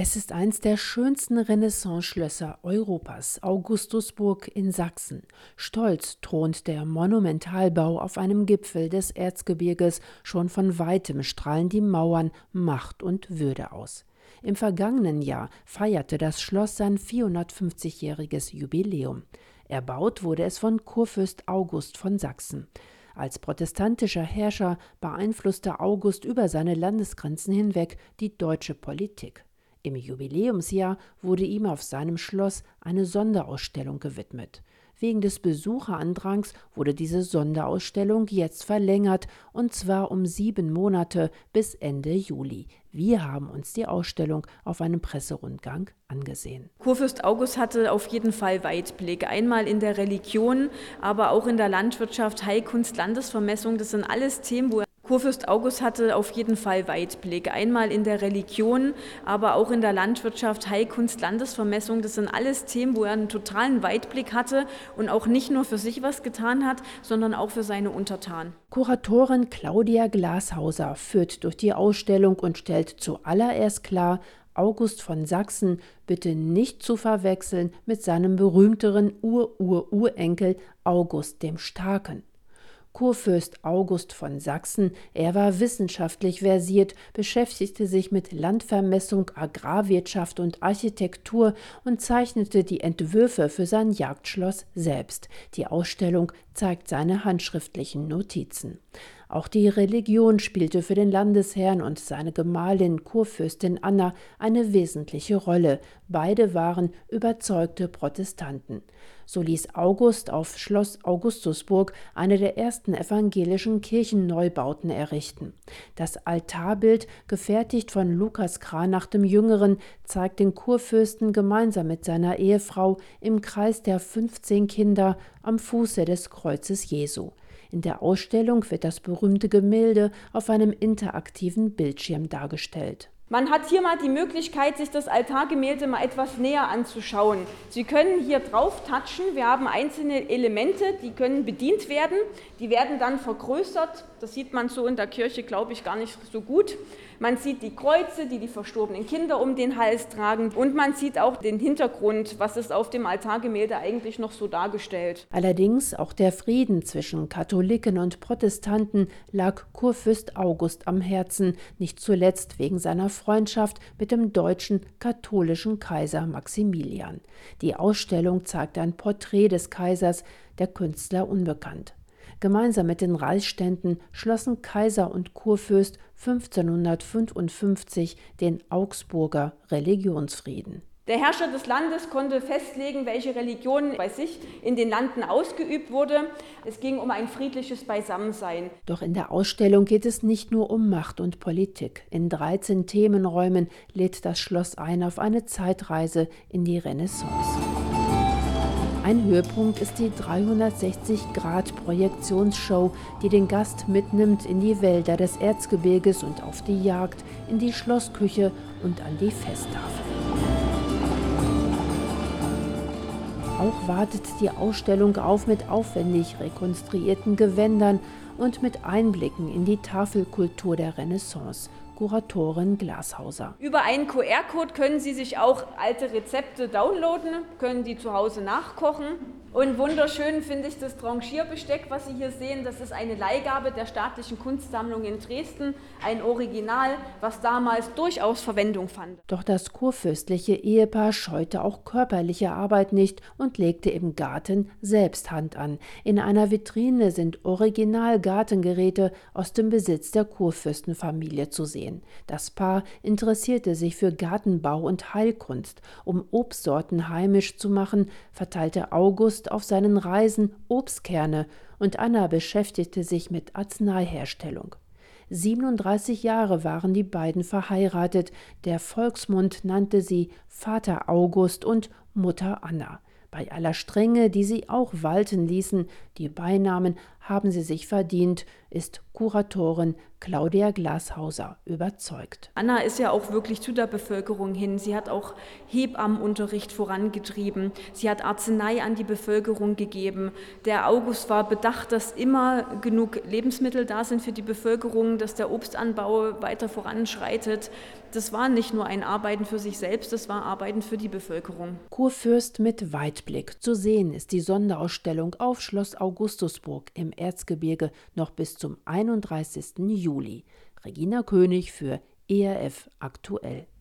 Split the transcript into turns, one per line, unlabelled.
Es ist eins der schönsten Renaissance-Schlösser Europas, Augustusburg in Sachsen. Stolz thront der Monumentalbau auf einem Gipfel des Erzgebirges. Schon von weitem strahlen die Mauern Macht und Würde aus. Im vergangenen Jahr feierte das Schloss sein 450-jähriges Jubiläum. Erbaut wurde es von Kurfürst August von Sachsen. Als protestantischer Herrscher beeinflusste August über seine Landesgrenzen hinweg die deutsche Politik. Im Jubiläumsjahr wurde ihm auf seinem Schloss eine Sonderausstellung gewidmet. Wegen des Besucherandrangs wurde diese Sonderausstellung jetzt verlängert, und zwar um sieben Monate bis Ende Juli. Wir haben uns die Ausstellung auf einem Presserundgang angesehen.
Kurfürst August hatte auf jeden Fall Weitblick. Einmal in der Religion, aber auch in der Landwirtschaft, Heilkunst, Landesvermessung. Das sind alles Themen, wo er Kurfürst August hatte auf jeden Fall Weitblick. Einmal in der Religion, aber auch in der Landwirtschaft, Heilkunst, Landesvermessung. Das sind alles Themen, wo er einen totalen Weitblick hatte und auch nicht nur für sich was getan hat, sondern auch für seine Untertanen.
Kuratorin Claudia Glashauser führt durch die Ausstellung und stellt zuallererst klar, August von Sachsen bitte nicht zu verwechseln mit seinem berühmteren Ur-Ur-Urenkel August dem Starken. Kurfürst August von Sachsen, er war wissenschaftlich versiert, beschäftigte sich mit Landvermessung, Agrarwirtschaft und Architektur und zeichnete die Entwürfe für sein Jagdschloss selbst. Die Ausstellung zeigt seine handschriftlichen Notizen. Auch die Religion spielte für den Landesherrn und seine Gemahlin Kurfürstin Anna eine wesentliche Rolle. Beide waren überzeugte Protestanten. So ließ August auf Schloss Augustusburg eine der ersten evangelischen Kirchenneubauten errichten. Das Altarbild, gefertigt von Lukas Kranach dem Jüngeren, zeigt den Kurfürsten gemeinsam mit seiner Ehefrau im Kreis der 15 Kinder am Fuße des Kreuzes Jesu. In der Ausstellung wird das berühmte Gemälde auf einem interaktiven Bildschirm dargestellt.
Man hat hier mal die Möglichkeit, sich das Altargemälde mal etwas näher anzuschauen. Sie können hier drauf touchen. Wir haben einzelne Elemente, die können bedient werden. Die werden dann vergrößert. Das sieht man so in der Kirche, glaube ich, gar nicht so gut. Man sieht die Kreuze, die die verstorbenen Kinder um den Hals tragen. Und man sieht auch den Hintergrund, was ist auf dem Altargemälde eigentlich noch so dargestellt.
Allerdings auch der Frieden zwischen Katholiken und Protestanten lag Kurfürst August am Herzen, nicht zuletzt wegen seiner Freundschaft mit dem deutschen katholischen Kaiser Maximilian. Die Ausstellung zeigt ein Porträt des Kaisers, der Künstler unbekannt. Gemeinsam mit den Reichsständen schlossen Kaiser und Kurfürst 1555 den Augsburger Religionsfrieden.
Der Herrscher des Landes konnte festlegen, welche Religion bei sich in den Landen ausgeübt wurde. Es ging um ein friedliches Beisammensein.
Doch in der Ausstellung geht es nicht nur um Macht und Politik. In 13 Themenräumen lädt das Schloss ein auf eine Zeitreise in die Renaissance. Ein Höhepunkt ist die 360-Grad-Projektionsshow, die den Gast mitnimmt in die Wälder des Erzgebirges und auf die Jagd, in die Schlossküche und an die Festtafel. Auch wartet die Ausstellung auf mit aufwendig rekonstruierten Gewändern und mit Einblicken in die Tafelkultur der Renaissance. Kuratorin Glashauser.
Über einen QR-Code können Sie sich auch alte Rezepte downloaden, können die zu Hause nachkochen und wunderschön finde ich das Tranchierbesteck, was Sie hier sehen. Das ist eine Leihgabe der Staatlichen Kunstsammlung in Dresden, ein Original, was damals durchaus Verwendung fand.
Doch das kurfürstliche Ehepaar scheute auch körperliche Arbeit nicht und legte im Garten selbst Hand an. In einer Vitrine sind Original-Gartengeräte aus dem Besitz der Kurfürstenfamilie zu sehen. Das Paar interessierte sich für Gartenbau und Heilkunst. Um Obstsorten heimisch zu machen, verteilte August August auf seinen Reisen Obstkerne und Anna beschäftigte sich mit Arzneiherstellung. 37 Jahre waren die beiden verheiratet, der Volksmund nannte sie Vater August und Mutter Anna. Bei aller Strenge, die sie auch walten ließen, die Beinamen haben sie sich verdient, ist Kuratorin Claudia Glashauser überzeugt.
Anna ist ja auch wirklich zu der Bevölkerung hin. Sie hat auch Hebammenunterricht vorangetrieben. Sie hat Arznei an die Bevölkerung gegeben. Der August war bedacht, dass immer genug Lebensmittel da sind für die Bevölkerung, dass der Obstanbau weiter voranschreitet. Das war nicht nur ein Arbeiten für sich selbst, das war Arbeiten für die Bevölkerung.
Kurfürst mit Weitblick. Zu sehen ist die Sonderausstellung auf Schloss Augustusburg im Erzgebirge noch bis zum 31. Juli. Regina König für ERF aktuell.